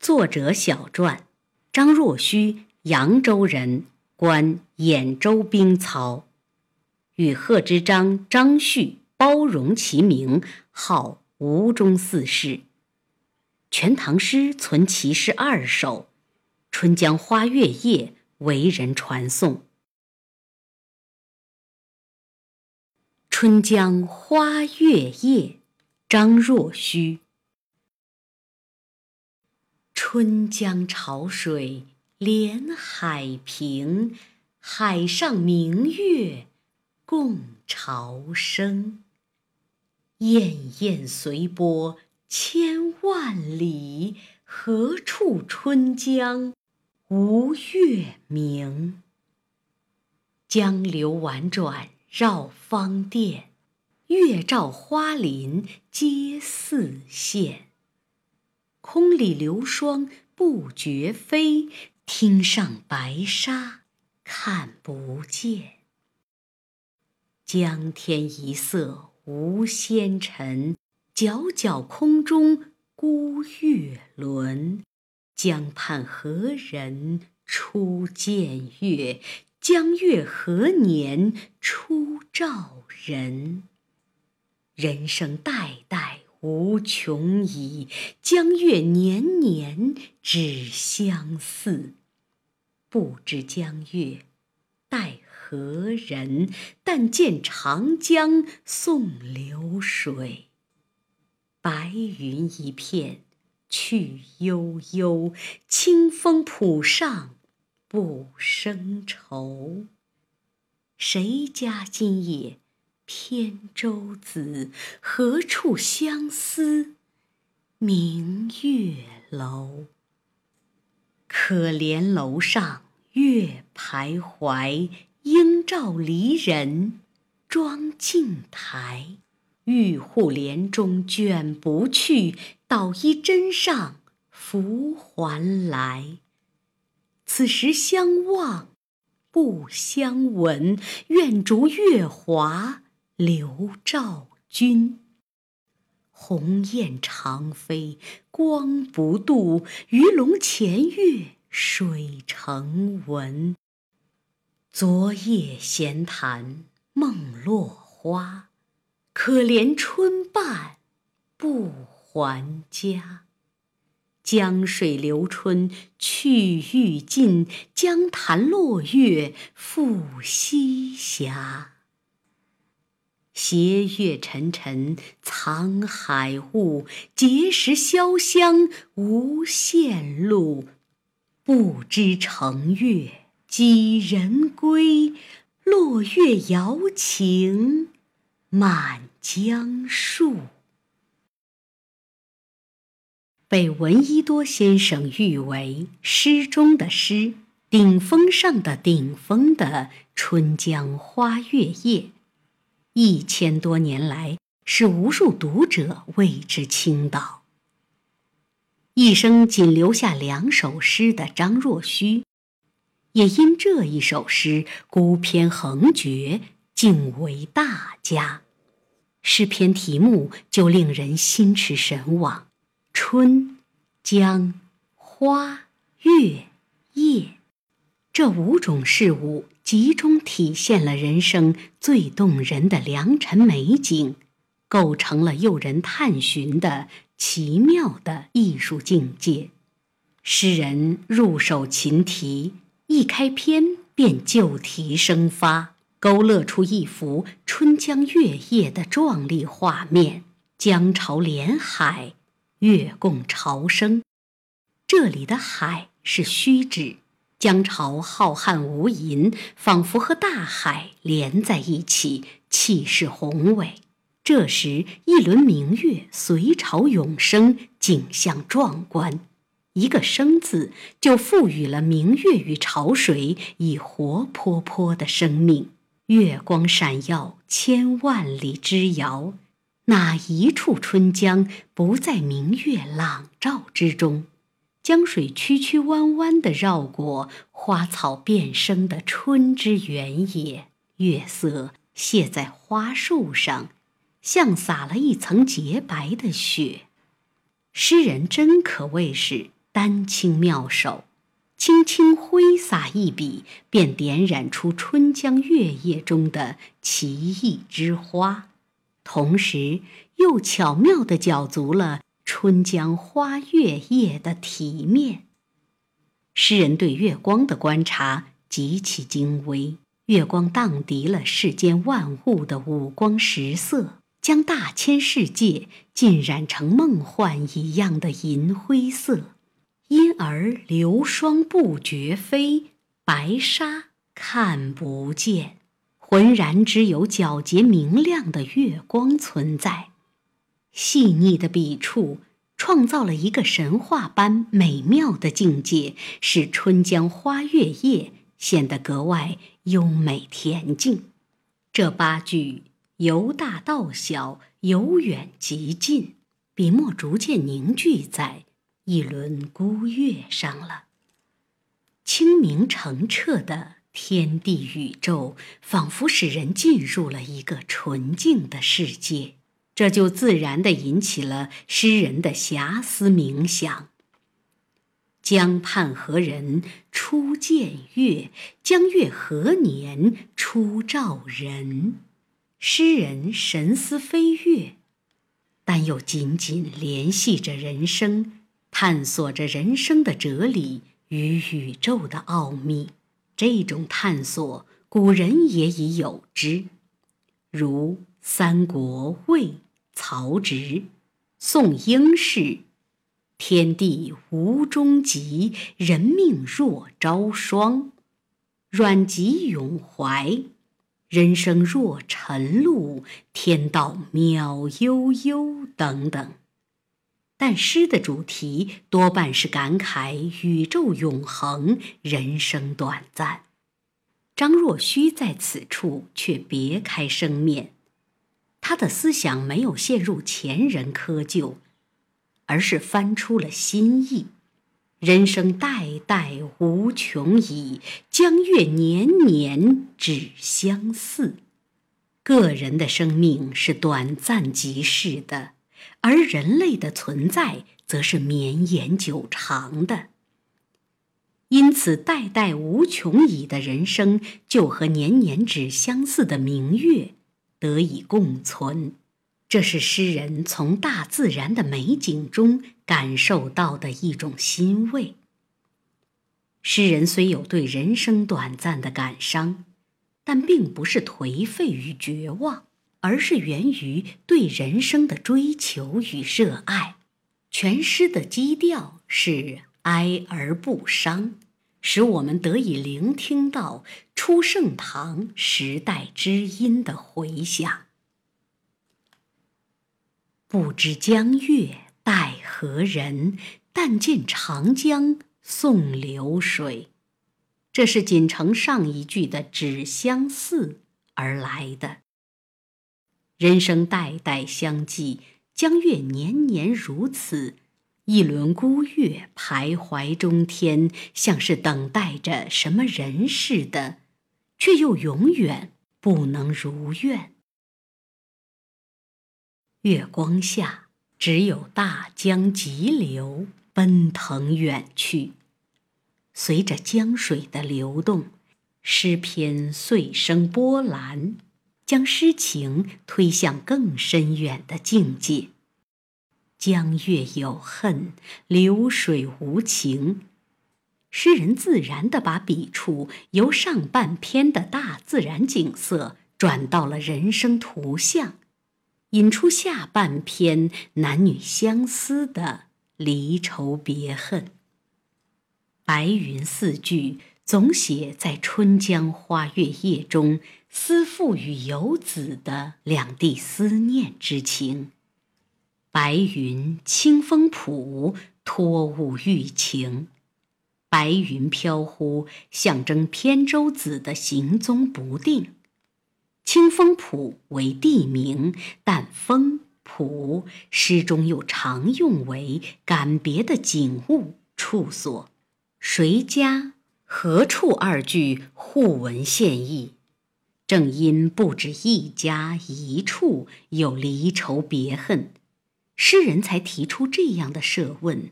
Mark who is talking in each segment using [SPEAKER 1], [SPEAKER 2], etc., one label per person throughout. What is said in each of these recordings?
[SPEAKER 1] 作者小传：张若虚，扬州人，官兖州兵曹，与贺知章、张旭包容其名，号吴中四世。《全唐诗》存其诗二首，《春江花月夜》为人传颂。《春江花月夜》，张若虚。春江潮水连海平，海上明月共潮生。滟滟随波千万里，何处春江无月明？江流宛转绕芳甸，月照花林皆似霰。空里流霜不觉飞，汀上白沙看不见。江天一色无纤尘，皎皎空中孤月轮。江畔何人初见月？江月何年初照人？人生代代。无穷已，江月年年只相似。不知江月待何人？但见长江送流水。白云一片去悠悠，清风浦上不胜愁。谁家今夜？扁舟子，何处相思明月楼？可怜楼上月徘徊，应照离人妆镜台。玉户帘中卷不去，捣衣砧上拂还来。此时相望不相闻，愿逐月华。刘兆君，鸿雁长飞光不度，鱼龙潜跃水成文。昨夜闲谈梦落花，可怜春半不还家。江水流春去欲尽，江潭落月复西斜。斜月沉沉藏海雾，碣石潇湘无限路。不知乘月几人归？落月摇情满江树。被闻一多先生誉为诗中的诗，顶峰上的顶峰的《春江花月夜》。一千多年来，使无数读者为之倾倒。一生仅留下两首诗的张若虚，也因这一首诗孤篇横绝，竟为大家。诗篇题目就令人心驰神往：春、江、花、月、夜，这五种事物。集中体现了人生最动人的良辰美景，构成了诱人探寻的奇妙的艺术境界。诗人入手琴题，一开篇便就题生发，勾勒出一幅春江月夜的壮丽画面。江潮连海，月共潮生。这里的海是虚指。江潮浩瀚无垠，仿佛和大海连在一起，气势宏伟。这时，一轮明月随潮涌升，景象壮观。一个“生”字，就赋予了明月与潮水以活泼泼的生命。月光闪耀，千万里之遥，哪一处春江不在明月朗照之中？江水曲曲弯弯地绕过花草遍生的春之原野，月色泻在花树上，像撒了一层洁白的雪。诗人真可谓是丹青妙手，轻轻挥洒一笔，便点染出春江月夜中的奇异之花，同时又巧妙地搅足了春江花月夜的体面。诗人对月光的观察极其精微，月光荡涤了世间万物的五光十色，将大千世界浸染成梦幻一样的银灰色，因而流霜不觉飞，白沙看不见，浑然只有皎洁明亮的月光存在。细腻的笔触。创造了一个神话般美妙的境界，使春江花月夜显得格外优美恬静。这八句由大到小，由远及近，笔墨逐渐凝聚在一轮孤月上了。清明澄澈的天地宇宙，仿佛使人进入了一个纯净的世界。这就自然地引起了诗人的遐思冥想。江畔何人初见月？江月何年初照人？诗人神思飞跃，但又紧紧联系着人生，探索着人生的哲理与宇宙的奥秘。这种探索，古人也已有之，如三国魏。曹植、宋应氏，天地无终极，人命若朝霜；阮籍、咏怀，人生若晨露，天道渺悠悠等等。但诗的主题多半是感慨宇宙永恒，人生短暂。张若虚在此处却别开生面。他的思想没有陷入前人窠臼，而是翻出了新意。人生代代无穷已，江月年年只相似。个人的生命是短暂即逝的，而人类的存在则是绵延久长的。因此，代代无穷已的人生，就和年年只相似的明月。得以共存，这是诗人从大自然的美景中感受到的一种欣慰。诗人虽有对人生短暂的感伤，但并不是颓废与绝望，而是源于对人生的追求与热爱。全诗的基调是哀而不伤。使我们得以聆听到初盛唐时代之音的回响。不知江月待何人？但见长江送流水。这是仅承上一句的“只相似”而来的。人生代代相继，江月年年如此。一轮孤月徘徊中天，像是等待着什么人似的，却又永远不能如愿。月光下，只有大江急流奔腾远去。随着江水的流动，诗篇碎生波澜，将诗情推向更深远的境界。江月有恨，流水无情。诗人自然地把笔触由上半篇的大自然景色转到了人生图像，引出下半篇男女相思的离愁别恨。白云四句总写在春江花月夜中，思妇与游子的两地思念之情。白云清风浦，托物寓情。白云飘忽，象征扁舟子的行踪不定。清风浦为地名，但风浦诗中又常用为感别的景物处所。谁家何处二句互文献意，正因不止一家一处有离愁别恨。诗人才提出这样的设问，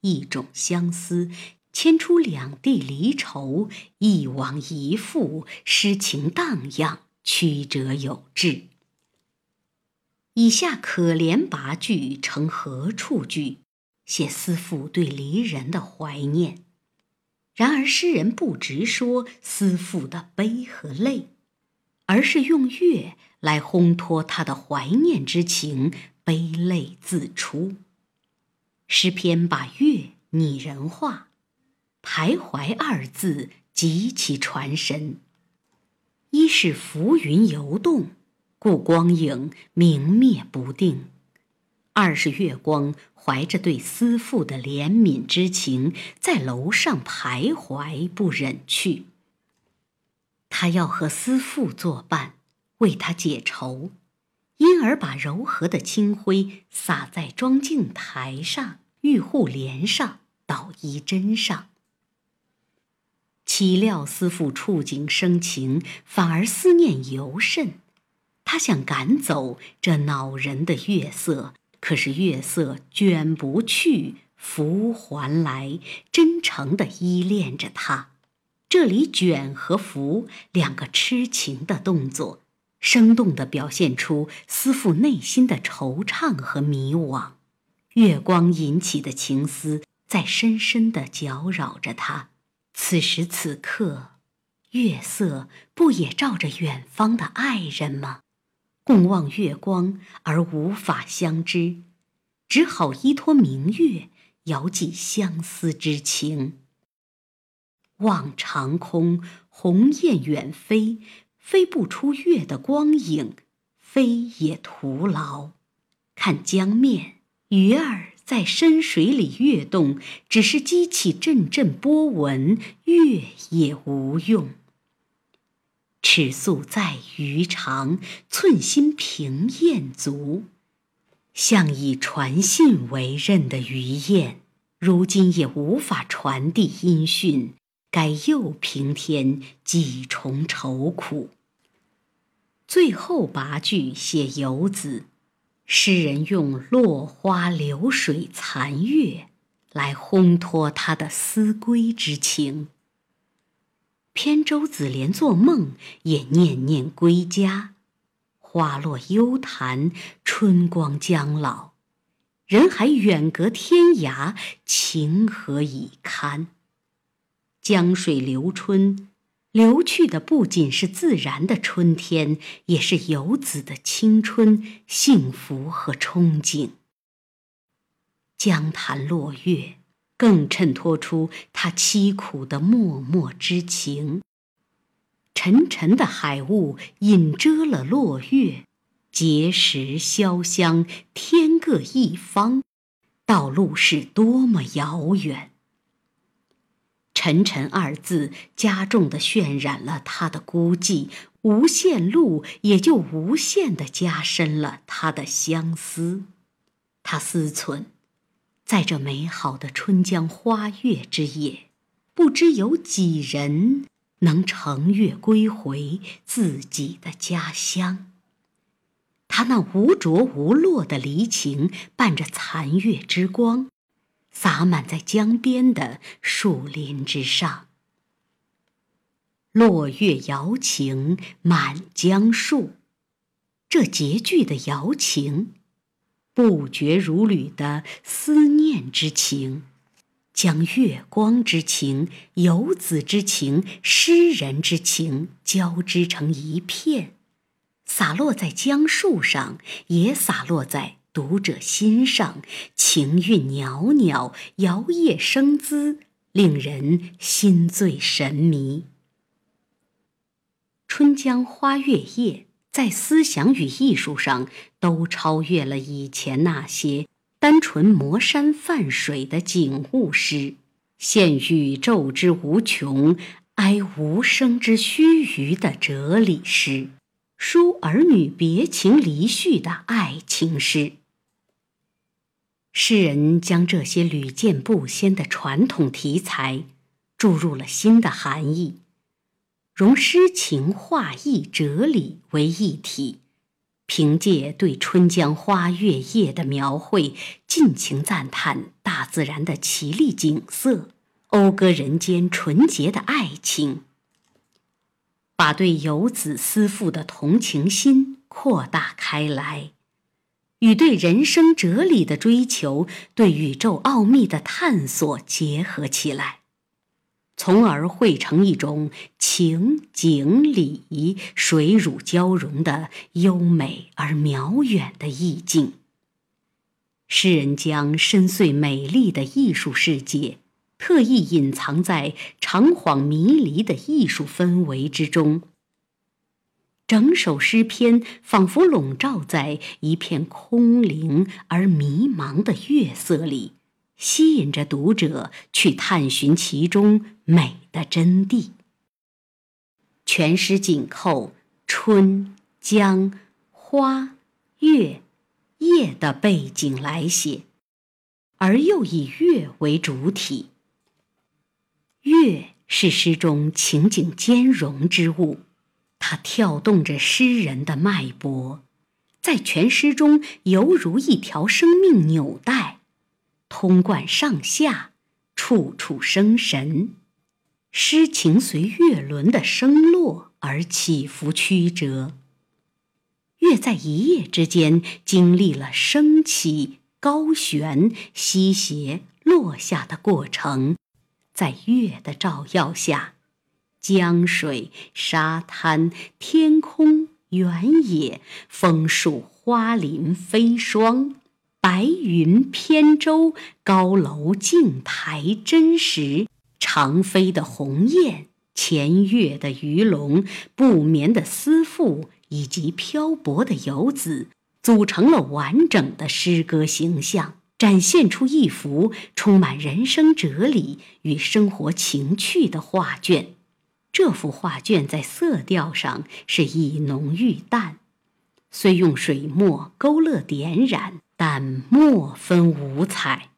[SPEAKER 1] 一种相思，牵出两地离愁，一往一复，诗情荡漾，曲折有致。以下可怜八句成何处句，写思妇对离人的怀念。然而诗人不直说思妇的悲和泪，而是用月来烘托他的怀念之情，悲泪自出。诗篇把月拟人化，“徘徊”二字极其传神。一是浮云游动，故光影明灭不定；二是月光怀着对思妇的怜悯之情，在楼上徘徊不忍去。他要和思妇作伴，为他解愁。因而把柔和的清辉洒在妆镜台上、玉户帘上、捣衣砧上。岂料思妇触景生情，反而思念尤甚。他想赶走这恼人的月色，可是月色卷不去，拂还来，真诚地依恋着他。这里“卷”和“拂”两个痴情的动作。生动地表现出思妇内心的惆怅和迷惘，月光引起的情思在深深地搅扰着他。此时此刻，月色不也照着远方的爱人吗？共望月光而无法相知，只好依托明月，遥寄相思之情。望长空，鸿雁远飞。飞不出月的光影，飞也徒劳。看江面，鱼儿在深水里跃动，只是激起阵阵波纹，月也无用。尺素在鱼肠，寸心凭雁足。像以传信为任的鱼雁，如今也无法传递音讯。该又平添几重愁苦。最后八句写游子，诗人用落花流水残月来烘托他的思归之情。扁舟子连做梦也念念归家，花落幽潭春光将老，人还远隔天涯，情何以堪？江水流春，流去的不仅是自然的春天，也是游子的青春、幸福和憧憬。江潭落月，更衬托出他凄苦的脉脉之情。沉沉的海雾隐遮了落月，碣石潇湘，天各一方，道路是多么遥远。沉沉二字加重地渲染了他的孤寂，无限路也就无限地加深了他的相思。他思忖，在这美好的春江花月之夜，不知有几人能乘月归回自己的家乡。他那无着无落的离情，伴着残月之光。洒满在江边的树林之上，落月摇情满江树。这结句的摇情，不绝如缕的思念之情，将月光之情、游子之情、诗人之情交织成一片，洒落在江树上，也洒落在。读者心上，情韵袅袅，摇曳生姿，令人心醉神迷。《春江花月夜》在思想与艺术上都超越了以前那些单纯磨山泛水的景物诗，现宇宙之无穷，哀无声之须臾的哲理诗，抒儿女别情离绪的爱情诗。诗人将这些屡见不鲜的传统题材注入了新的含义，融诗情画意哲理为一体，凭借对春江花月夜的描绘，尽情赞叹大自然的奇丽景色，讴歌人间纯洁的爱情，把对游子思妇的同情心扩大开来，与对人生哲理的追求、对宇宙奥秘的探索结合起来。从而汇成一种情景理水乳交融的优美而渺远的意境。诗人将深邃美丽的艺术世界，特意隐藏在长恍迷离的艺术氛围之中。整首诗篇仿佛笼罩在一片空灵而迷茫的月色里。吸引着读者去探寻其中美的真谛。全诗紧扣春、江、花、月、夜的背景来写，而又以月为主体。月是诗中情景兼容之物，它跳动着诗人的脉搏，在全诗中犹如一条生命纽带。通贯上下，处处生神。诗情随月轮的升落而起伏曲折。月在一夜之间经历了升起、高悬、西斜、落下的过程，在月的照耀下，江水、沙滩、天空、原野、枫树、花林、飞霜。白云扁舟，高楼镜台，真实长飞的鸿雁，潜跃的鱼龙，不眠的思妇，以及漂泊的游子，组成了完整的诗歌形象，展现出一幅充满人生哲理与生活情趣的画卷。这幅画卷在色调上是以浓愈淡，虽用水墨勾勒点染。但墨分五彩，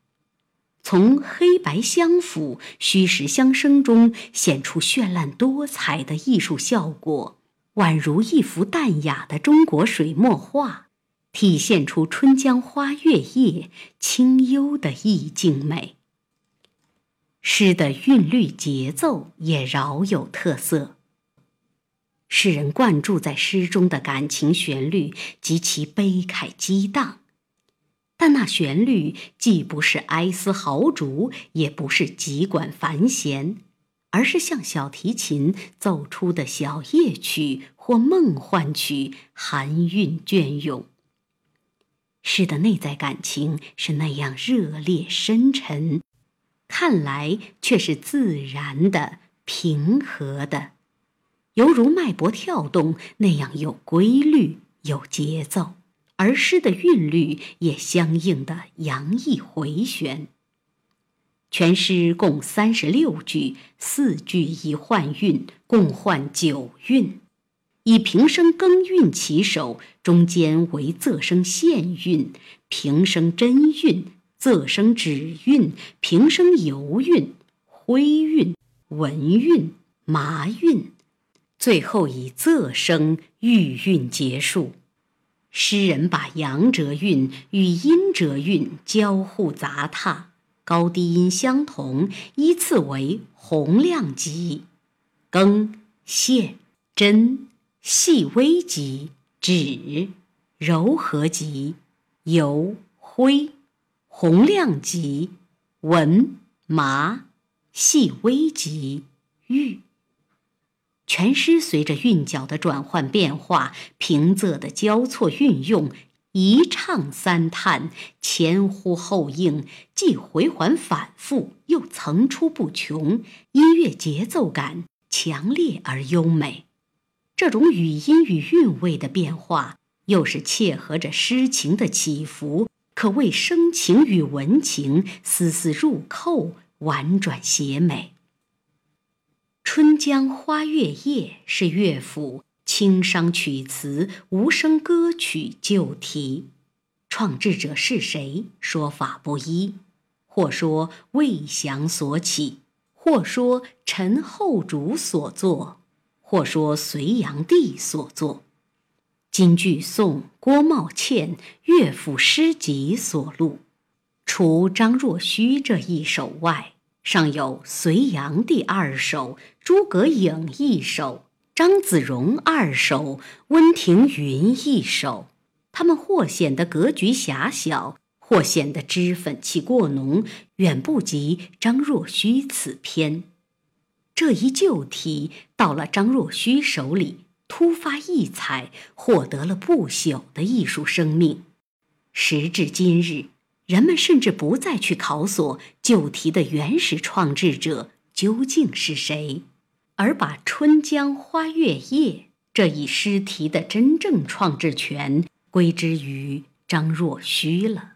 [SPEAKER 1] 从黑白相辅、虚实相生中显出绚烂多彩的艺术效果，宛如一幅淡雅的中国水墨画，体现出春江花月夜清幽的意境美。诗的韵律节奏也饶有特色，诗人灌注在诗中的感情旋律极其悲慨激荡。但那旋律既不是哀思豪竹，也不是急管繁弦，而是像小提琴奏出的小夜曲或梦幻曲，含韵隽永。诗的内在感情是那样热烈深沉，看来却是自然的、平和的，犹如脉搏跳动那样有规律、有节奏。而诗的韵律也相应的洋溢回旋。全诗共三十六句，四句一换韵，共换九韵。以平声更韵起首，中间为仄声线韵、平声真韵、仄声止韵、平声游韵、徽韵、文韵、麻韵，最后以仄声玉韵结束。诗人把阳折韵与阴折韵交互杂沓，高低音相同，依次为洪亮级、更、线、真、细微级、止、柔和级、由、灰、洪亮级、文、麻、细微级、玉。全诗随着韵脚的转换变化，平仄的交错运用，一唱三叹，前呼后应，既回环反复，又层出不穷，音乐节奏感强烈而优美。这种语音与韵味的变化，又是切合着诗情的起伏，可谓声情与文情丝丝入扣，婉转写美。《春江花月夜》是乐府清商曲词无声歌曲旧题，创制者是谁？说法不一，或说魏翔所起，或说陈后主所作，或说隋炀帝所作。今据宋郭茂倩乐府诗集所录，除张若虚这一首外，尚有隋炀帝二首、诸葛颖一首、张子荣二首、温庭筠一首。他们或显得格局狭小，或显得脂粉气过浓，远不及张若虚此篇。这一旧题到了张若虚手里，突发异彩，获得了不朽的艺术生命。时至今日，人们甚至不再去考索旧题的原始创制者究竟是谁，而把《春江花月夜》这一诗题的真正创制权归之于张若虚了。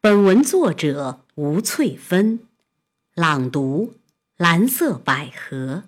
[SPEAKER 1] 本文作者吴翠芬。朗读：蓝色百合。